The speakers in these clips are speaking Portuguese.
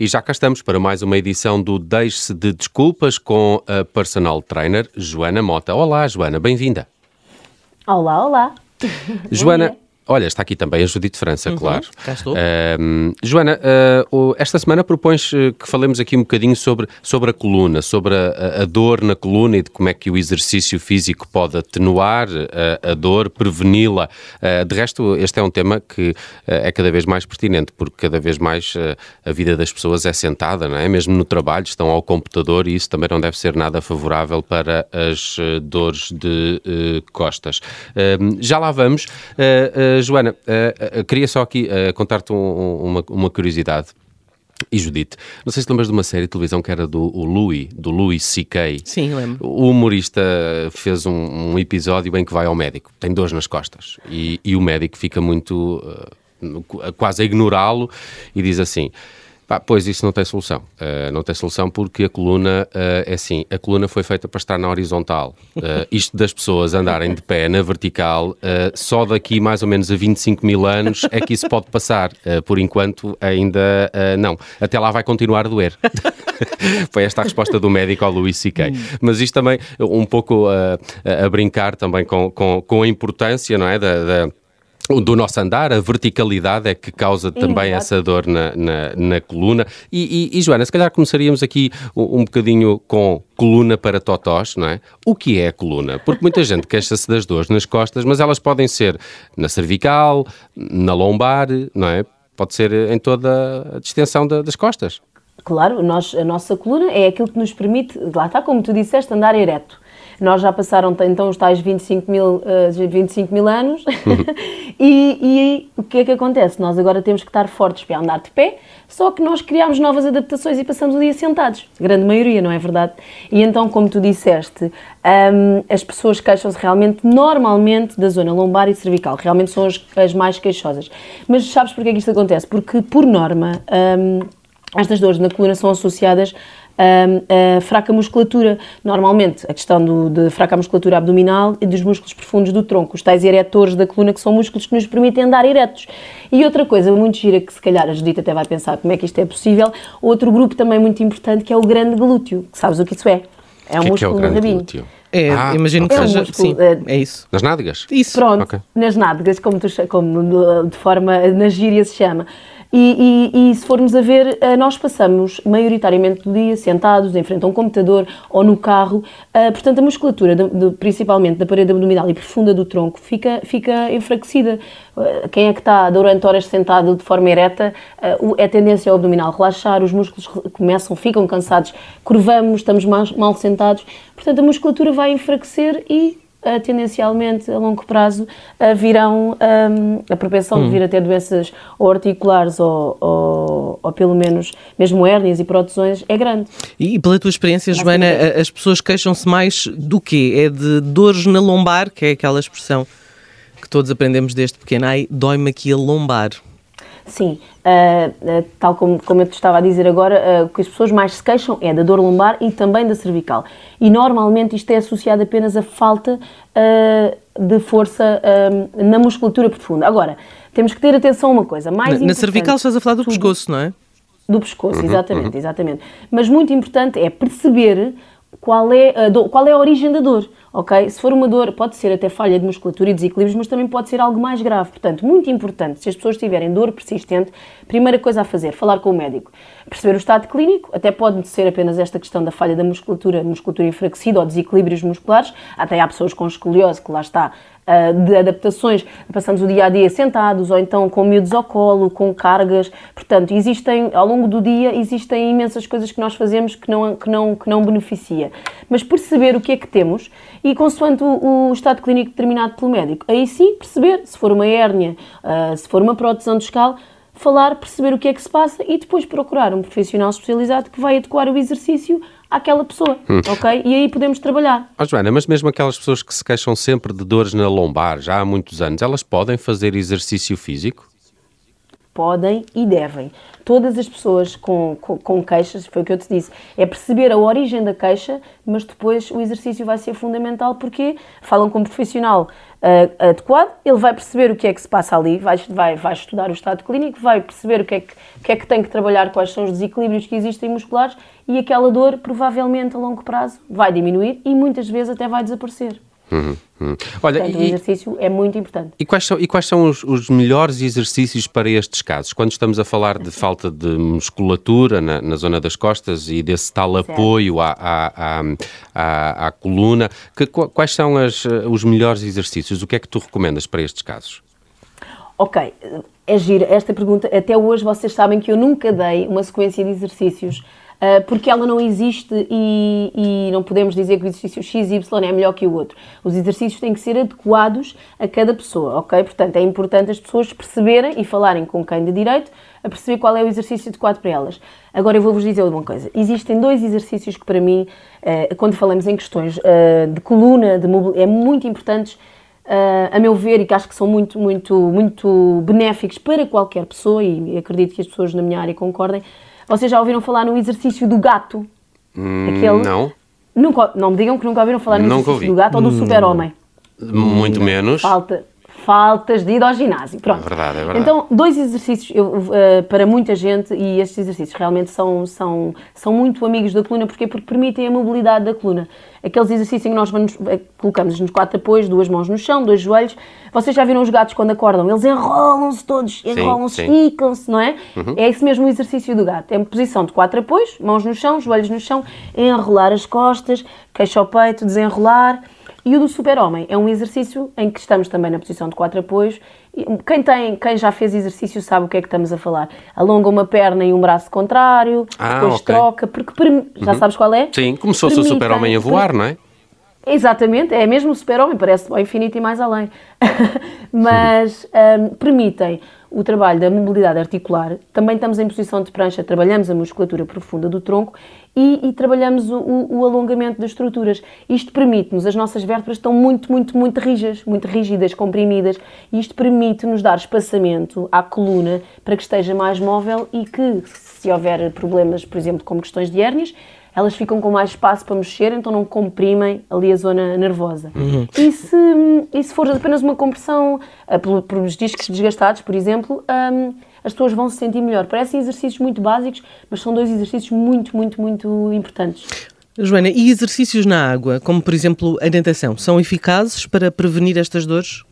E já cá estamos para mais uma edição do Deixe-se de Desculpas com a personal trainer Joana Mota. Olá, Joana, bem-vinda. Olá, olá. Joana, Olha, está aqui também a Judite França, uhum, claro. Cá estou. Uh, Joana, uh, esta semana propões eh, que falemos aqui um bocadinho sobre, sobre a coluna, sobre a, a, dor na coluna e de como é que o exercício físico pode atenuar a, a dor, preveni-la. Uh, de resto, este é um tema que é cada vez mais pertinente, porque cada vez mais a vida das pessoas é sentada, não é? Mesmo no trabalho, estão ao computador e isso também não deve ser nada favorável para as dores de costas. já lá vamos. Joana, uh, uh, queria só aqui contar-te um, uma, uma curiosidade. E Judite, não sei se lembras de uma série de televisão que era do Louis, do Louis C.K. Sim, lembro. O humorista fez um, um, episódio em que vai ao médico, tem dores nas costas, e, e o médico fica muito, quase a ignorá-lo e diz assim, Pois isso não tem solução. Uh, não tem solução porque a coluna uh, é assim: a coluna foi feita para estar na horizontal. Uh, isto das pessoas andarem de pé na vertical, só daqui mais ou menos a 25 mil anos é que isso pode passar. por enquanto, ainda não. Até lá vai continuar a doer. foi esta a resposta do médico ao Luís C.K. Hum. Mas isto também, um pouco a brincar também com, com, com a importância, não é? da, da do nosso andar, a verticalidade é que causa também essa dor na, na, na coluna. E, e, e, Joana, se calhar começaríamos aqui um, um bocadinho com coluna para totós, não é? O que é a coluna? Porque muita gente queixa-se das dores nas costas, mas elas podem ser na cervical, na lombar, não é? Pode ser em toda a distensão da, das costas. Claro, nós, a nossa coluna é aquilo que nos permite, lá está, como tu disseste, andar ereto. Nós já passaram então os tais 25 mil, uh, eh, 25 mil anos uhum. e, e, o que é que acontece? Nós agora temos que estar fortes para andar de pé, só que nós criámos novas adaptações e passamos o dia sentados, a grande maioria, não é verdade? E então, como tu disseste, um, as pessoas queixam-se realmente, normalmente, da zona lombar e cervical, realmente são as, as mais queixosas. Mas sabes porquê que isto acontece? Porque, por norma, um, estas dores na coluna são associadas a, a fraca musculatura. Normalmente, a questão do, de fraca musculatura abdominal e dos músculos profundos do tronco, os tais eretores da coluna, que são músculos que nos permitem andar eretos. E outra coisa muito gira, que se calhar a Judita até vai pensar como é que isto é possível, outro grupo também muito importante, que é o grande glúteo. Sabes o que isso é? É um que músculo que é o grande glúteo? É, ah, imagino que é seja. Um músculo, sim, é, é isso. Nas nádegas? Isso. Pronto, okay. nas nádegas, como, tu, como de forma, na gíria se chama. E, e, e, se formos a ver, eh, nós passamos maioritariamente do dia sentados em frente a um computador ou no carro, uh, portanto a musculatura, de, de, principalmente da parede abdominal e profunda do tronco, fica, fica enfraquecida. Uh, quem é que está durante horas sentado de forma ereta, é tendência ao abdominal relaxar, os músculos começam, ficam cansados, curvamos, estamos mal, mal sentados, portanto a musculatura vai enfraquecer e uh, tendencialmente a longo prazo uh, virão um, a propensão hum. de vir a ter doenças ou articulares ou, ou, ou, pelo menos mesmo hérnias e protusões é grande. E pela tua experiência, Joana, as pessoas queixam-se mais do quê? É de dores na lombar, que é aquela expressão que todos aprendemos desde pequeno, ai, dói-me aqui a lombar. Sim, uh, uh, tal como, como eu te estava a dizer agora, uh, o que as pessoas mais se queixam é da dor lombar e também da cervical. E normalmente isto é associado apenas à falta de força na musculatura profunda. Agora, temos que ter atenção a uma coisa. Mais na, na cervical estás a falar do tudo, pescoço, não é? Do pescoço, uhum, exatamente, uhum. exatamente. Mas muito importante é perceber qual é a, dor, qual é a origem da dor ok? Se for uma dor, pode ser até falha de musculatura e desequilíbrios, mas também pode ser algo mais grave. Portanto, muito importante, se as pessoas tiverem dor persistente, primeira coisa a fazer, falar com o médico. Perceber o estado clínico, até pode ser apenas esta questão da falha da musculatura, musculatura enfraquecida ou desequilíbrios musculares, até há pessoas com escoliose que lá está ah, de adaptações, passamos o dia a dia sentados ou então com miúdos ao colo, com cargas. Portanto, existem, ao longo do dia, existem imensas coisas que nós fazemos que não, que não, que não beneficia. Mas perceber o que é que temos consoante o, o estado clínico determinado pelo médico, aí sim perceber se for uma hérnia, uh, se for uma proteção discal, falar, perceber o que é que se passa e depois procurar um profissional especializado que vai adequar o exercício àquela pessoa, hum. ok? E aí podemos trabalhar. Oh, Joana, mas mesmo aquelas pessoas que se queixam sempre de dores na lombar já há muitos anos, elas podem fazer exercício físico? Podem e devem. Todas as pessoas com, com, com, queixas, foi o que eu te disse, é perceber a origem da queixa, mas depois o exercício vai ser fundamental porque falam com um profissional uh, adequado, ele vai perceber o que é que se passa ali, vai, vai, vai estudar o estado clínico, vai perceber o que, é que, o que é que tem que trabalhar, quais são os desequilíbrios que existem musculares e aquela dor provavelmente a longo prazo vai diminuir e muitas vezes até vai desaparecer. Uhum, uhum. Olha, Portanto, e, o exercício é muito importante. E quais são, e quais são os, os, melhores exercícios para estes casos? Quando estamos a falar de falta de musculatura na, na zona das costas e desse tal certo. apoio à, à, à, à, coluna, que, quais são as, os melhores exercícios? O que é que tu recomendas para estes casos? Ok, é gira esta pergunta. Até hoje vocês sabem que eu nunca dei uma sequência de exercícios uh, porque ela não existe e, e, não podemos dizer que o exercício XY é melhor que o outro. Os exercícios têm que ser adequados a cada pessoa, ok? Portanto, é importante as pessoas perceberem e falarem com quem de direito a perceber qual é o exercício adequado para elas. Agora eu vou-vos dizer uma coisa. Existem dois exercícios que para mim, uh, quando falamos em questões uh, de coluna, de é muito importantes Uh, a meu ver, e que acho que são muito, muito, muito benéficos para qualquer pessoa, e acredito que as pessoas na minha área concordem, vocês já ouviram falar no exercício do gato? Hum, Aquele... Não. Nunca, não me digam que nunca ouviram falar no nunca exercício ouvi. do gato ou do hum, super-homem. Muito menos. Falta, faltas de ir ao ginásio. Pronto. É verdade, é verdade. Então, dois exercícios eu, uh, para muita gente, e estes exercícios realmente são, são, são muito amigos da coluna, porquê? Porque permitem a mobilidade da coluna. Aqueles exercícios em que nós vamos, uh, colocamos nos quatro apoios, duas mãos no chão, dois joelhos. Vocês já viram os gatos quando acordam? Eles enrolam-se todos, enrolam-se, esticam-se, não é? Uhum. É esse mesmo exercício do gato. É uma posição de quatro apoios, mãos no chão, joelhos no chão, enrolar as costas, queixo ao peito, desenrolar e o do super-homem é um exercício em que estamos também na posição de quatro apoios. Quem, tem, quem já fez exercício sabe o que é que estamos a falar. Alonga uma perna e um braço contrário, ah, depois okay. troca, porque já uhum. sabes qual é? Sim, como se fosse o super-homem a voar, não é? Exatamente, é mesmo o super-homem, parece ao infinito e mais além. Mas um, permitem o trabalho da mobilidade articular, também estamos em posição de prancha, trabalhamos a musculatura profunda do tronco e, e trabalhamos o, o, alongamento das estruturas. Isto permite-nos, as nossas vértebras estão muito, muito, muito rígidas, muito rígidas, comprimidas, e isto permite-nos dar espaçamento à coluna para que esteja mais móvel e que, se houver problemas, por exemplo, como questões de hérnias, elas ficam com mais espaço para mexer, então não comprimem ali a zona nervosa. Uhum. E, se, e se for apenas uma compressão uh, pelos discos desgastados, por exemplo, um, as pessoas vão se sentir melhor. Parecem exercícios muito básicos, mas são dois exercícios muito, muito, muito importantes. Joana, e exercícios na água, como por exemplo a natação, são eficazes para prevenir estas dores?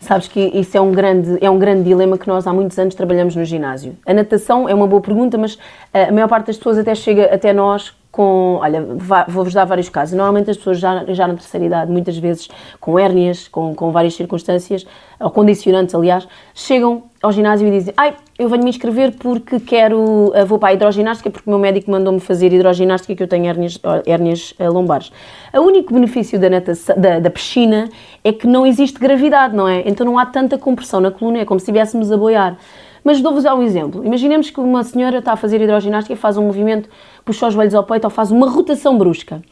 Sabes que isso é um, grande, é um grande dilema que nós há muitos anos trabalhamos no ginásio. A natação é uma boa pergunta, mas eh, a maior parte das pessoas até chega até nós com, olha, vou-vos dar vários casos. Normalmente as pessoas já, já na terceira idade, muitas vezes com hérnias, com, com várias circunstâncias, ou condicionantes, aliás, chegam ao ginásio e dizem, ai, eu venho me inscrever porque quero, eh, vou para a hidroginástica porque o meu médico mandou-me fazer hidroginástica que eu tenho hérnias, hérnias eh, lombares. O único benefício da, natação, da, da piscina é que não existe gravidade, não é? Então não há tanta compressão na coluna, é como se estivéssemos a boiar. Mas dou-vos um exemplo. Imaginemos que uma senhora está a fazer hidroginástica e faz um movimento, puxa os joelhos ao peito ou faz uma rotação brusca.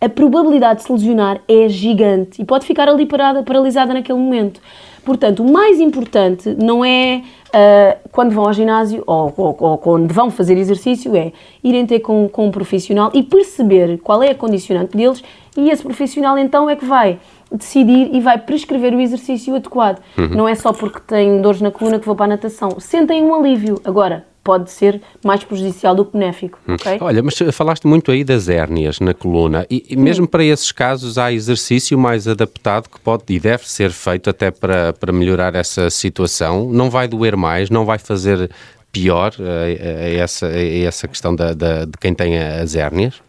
A probabilidade de se lesionar é gigante e pode ficar ali parada, paralisada naquele momento. Portanto, o mais importante não é uh, quando vão ao ginásio ou, ou, ou, quando vão fazer exercício, é irem ter com, com um profissional e perceber qual é a condicionante deles e esse profissional então é que vai decidir e vai prescrever o exercício adequado. Uhum. Não é só porque tenho dores na coluna que vou para a natação. Sentem um alívio. Agora, pode ser mais prejudicial do que benéfico. Hum. Okay? Olha, mas falaste muito aí das hérnias na coluna e, e mesmo hum. para esses casos há exercício mais adaptado que pode e deve ser feito até para, para melhorar essa situação. Não vai doer mais, não vai fazer pior a, a, a essa, a essa questão da, da, de quem tem as hérnias?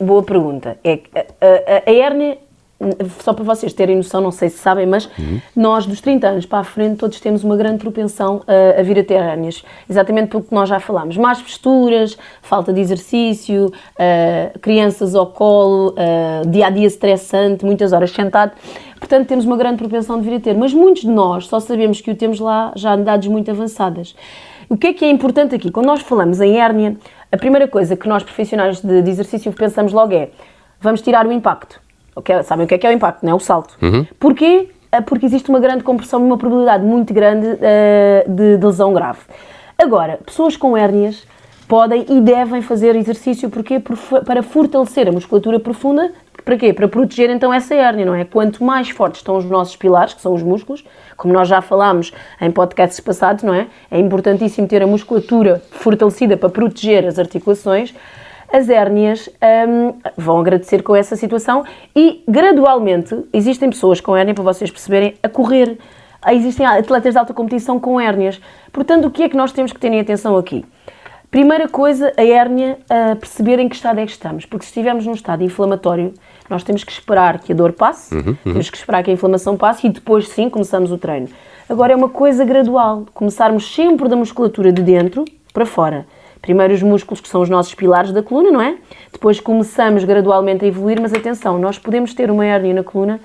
Boa pergunta. É, a, a hérnia só para vocês terem noção, não sei se sabem, mas uhum. nós dos 30 anos para a frente todos temos uma grande propensão a, a vir a ter hérnias, exatamente pelo que nós já falámos. Más posturas, falta de exercício, uh, crianças ao colo, uh, dia a dia estressante, muitas horas sentado. Portanto, temos uma grande propensão de vir a ter, mas muitos de nós só sabemos que o temos lá já em idades muito avançadas. O que é que é importante aqui? Quando nós falamos em hérnia, a primeira coisa que nós profissionais de, de exercício pensamos logo é vamos tirar o impacto Okay? Sabem o que é que é o impacto, não é? O salto. Uhum. Porquê? uh, porque existe uma grande compressão e uma probabilidade muito grande uh, de, de lesão grave. Agora, pessoas com hérnias podem e devem fazer exercício porque para fortalecer a musculatura profunda. Para quê? Para proteger então essa hérnia, não é? Quanto mais fortes estão os nossos pilares, que são os músculos, como nós já falámos em podcasts passados, não é? É importantíssimo ter a musculatura fortalecida para proteger as articulações. As hérnias hum, vão agradecer com essa situação e gradualmente existem pessoas com hérnia, para vocês perceberem, a correr. Existem atletas de alta competição com hérnias. Portanto, o que é que nós temos que ter em atenção aqui? Primeira coisa, a hérnia, a perceber em que estado é que estamos, porque se estivermos num estado inflamatório, nós temos que esperar que a dor passe, uhum, uhum. temos que esperar que a inflamação passe e depois sim começamos o treino. Agora é uma coisa gradual, começarmos sempre da musculatura de dentro para fora. Primeiro os músculos que são os nossos pilares da coluna, não é? Depois começamos gradualmente a evoluir, mas atenção, nós podemos ter uma hérnia na coluna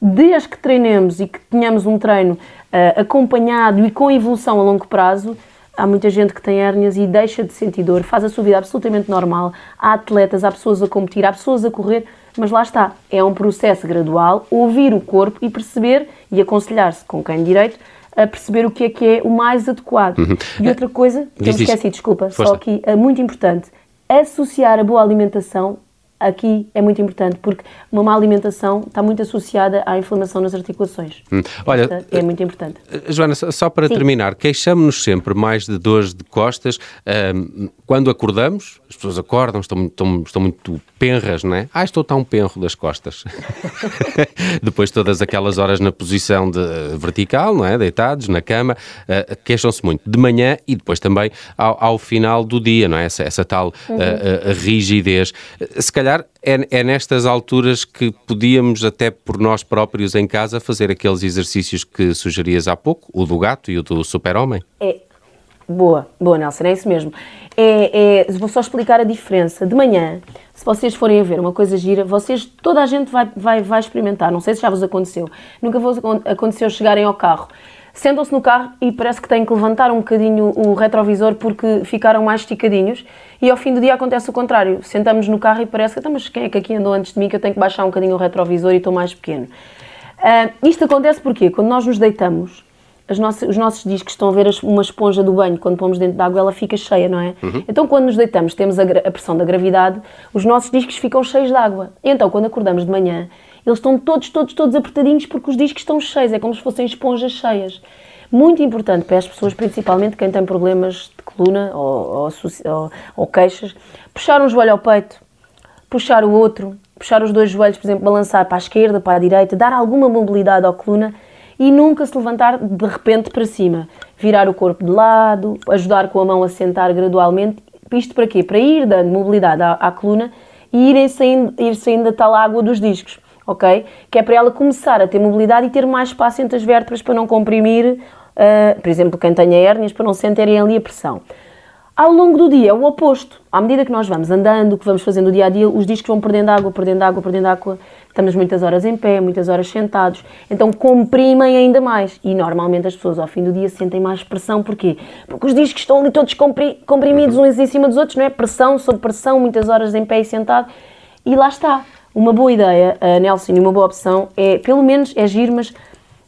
desde que treinemos e que tenhamos um treino uh, acompanhado e com evolução a longo prazo, Há muita gente que tem hérnias e deixa de sentir dor, faz a sua vida absolutamente normal. Há atletas, há pessoas a competir, há pessoas a correr, mas lá está. É um processo gradual, ouvir o corpo e perceber e aconselhar-se com quem direito a perceber o que é que é o mais adequado. Uhum. E outra coisa, que eu me esqueci, desculpa, Força. só aqui, é muito importante, associar a boa alimentação aqui é muito importante, porque uma má alimentação está muito associada à inflamação nas articulações. Hum. Olha, é muito importante. Eh, Joana, só para Sim. terminar, queixamos-nos sempre mais de dores de costas um, quando acordamos, as pessoas acordam, estão, estão, estão muito penras, não é? Ah, estou tão penro das costas. Depois todas aquelas horas na posição de, uh, vertical, não é? Deitados na cama, uh, queixam-se muito de manhã e depois também ao, ao, final do dia, não é? Essa, essa tal uhum. uh, rigidez. Se calhar calhar é, é, nestas alturas que podíamos, até por nós próprios em casa, fazer aqueles exercícios que sugerias há pouco, o do gato e o do super-homem. É. Boa, boa, Nelson, é isso mesmo. É, é, vou só explicar a diferença. De manhã, se vocês forem a ver uma coisa gira, vocês, toda a gente vai, vai, vai experimentar. Não sei se já vos aconteceu. Nunca vos aconteceu chegarem ao carro sentam-se no carro e parece que têm que levantar um bocadinho o retrovisor porque ficaram mais esticadinhos e ao fim do dia acontece o contrário. Sentamos no carro e parece que, então, mas quem é que aqui andou antes de mim que eu tenho que baixar um bocadinho o retrovisor e estou mais pequeno? Uh, isto acontece porque quando nós nos deitamos, nossas, os nossos discos estão a ver uma esponja do banho, quando pomos dentro da água ela fica cheia, não é? Uhum. Então quando nos deitamos, temos a, a, pressão da gravidade, os nossos discos ficam cheios de água. E então quando acordamos de manhã, eles estão todos, todos, todos apertadinhos porque os discos estão cheios, é como se fossem esponjas cheias. Muito importante para as pessoas, principalmente quem tem problemas de coluna ou, ou, ou, queixas, puxar um joelho ao peito, puxar o outro, puxar os dois joelhos, por exemplo, balançar para a esquerda, para a direita, dar alguma mobilidade à coluna e nunca se levantar de repente para cima. Virar o corpo de lado, ajudar com a mão a sentar gradualmente. Isto para quê? Para ir dando mobilidade à, à coluna e ir saindo, ir saindo da tal água dos discos ok? Que é para ela começar a ter mobilidade e ter mais espaço entre as vértebras para não comprimir, uh, por exemplo, quem tenha hérnias, para não sentirem ali a pressão. Ao longo do dia é o oposto. À medida que nós vamos andando, que vamos fazendo o dia a dia, os discos vão perdendo água, perdendo água, perdendo água. Estamos muitas horas em pé, muitas horas sentados. Então comprimem ainda mais. E normalmente as pessoas ao fim do dia sentem mais pressão. Porquê? Porque os discos estão ali todos comprimidos uns em cima dos outros, não é? Pressão sobre pressão, muitas horas em pé e sentado. E lá está. Uma boa ideia, uh, Nelson, e uma boa opção é, pelo menos, é giro, mas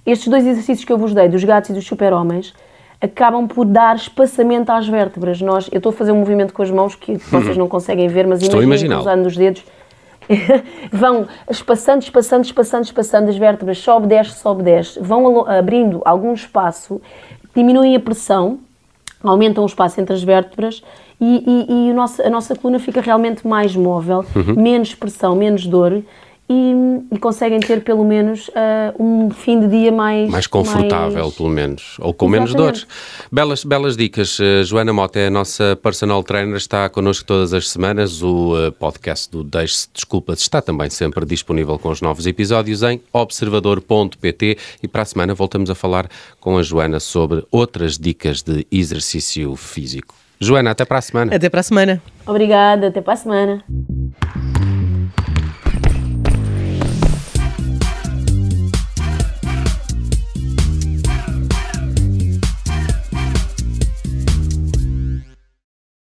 estes dois exercícios que eu vos dei, dos gatos e dos super-homens, acabam por dar espaçamento às vértebras. Nós, eu estou a fazer um movimento com as mãos que vocês não conseguem ver, mas imaginem usando os dedos. vão espaçando, espaçando, espaçando, espaçando as vértebras, sobe, desce, sobe, desce, vão abrindo algum espaço, diminuem a pressão, aumentam o espaço entre as vértebras e, e, e nosso, a nossa coluna fica realmente mais móvel, uhum. menos pressão, menos dor. E, e, conseguem ter pelo menos uh, um fim de dia mais mais confortável mais... pelo menos ou com Exatamente. menos dores belas belas dicas uh, Joana Mota é a nossa personal trainer está connosco todas as semanas o uh, podcast do Deixe-se Desculpas está também sempre disponível com os novos episódios em observador.pt e para a semana voltamos a falar com a Joana sobre outras dicas de exercício físico Joana, até para a semana. Até para a semana. Obrigada, até para a semana.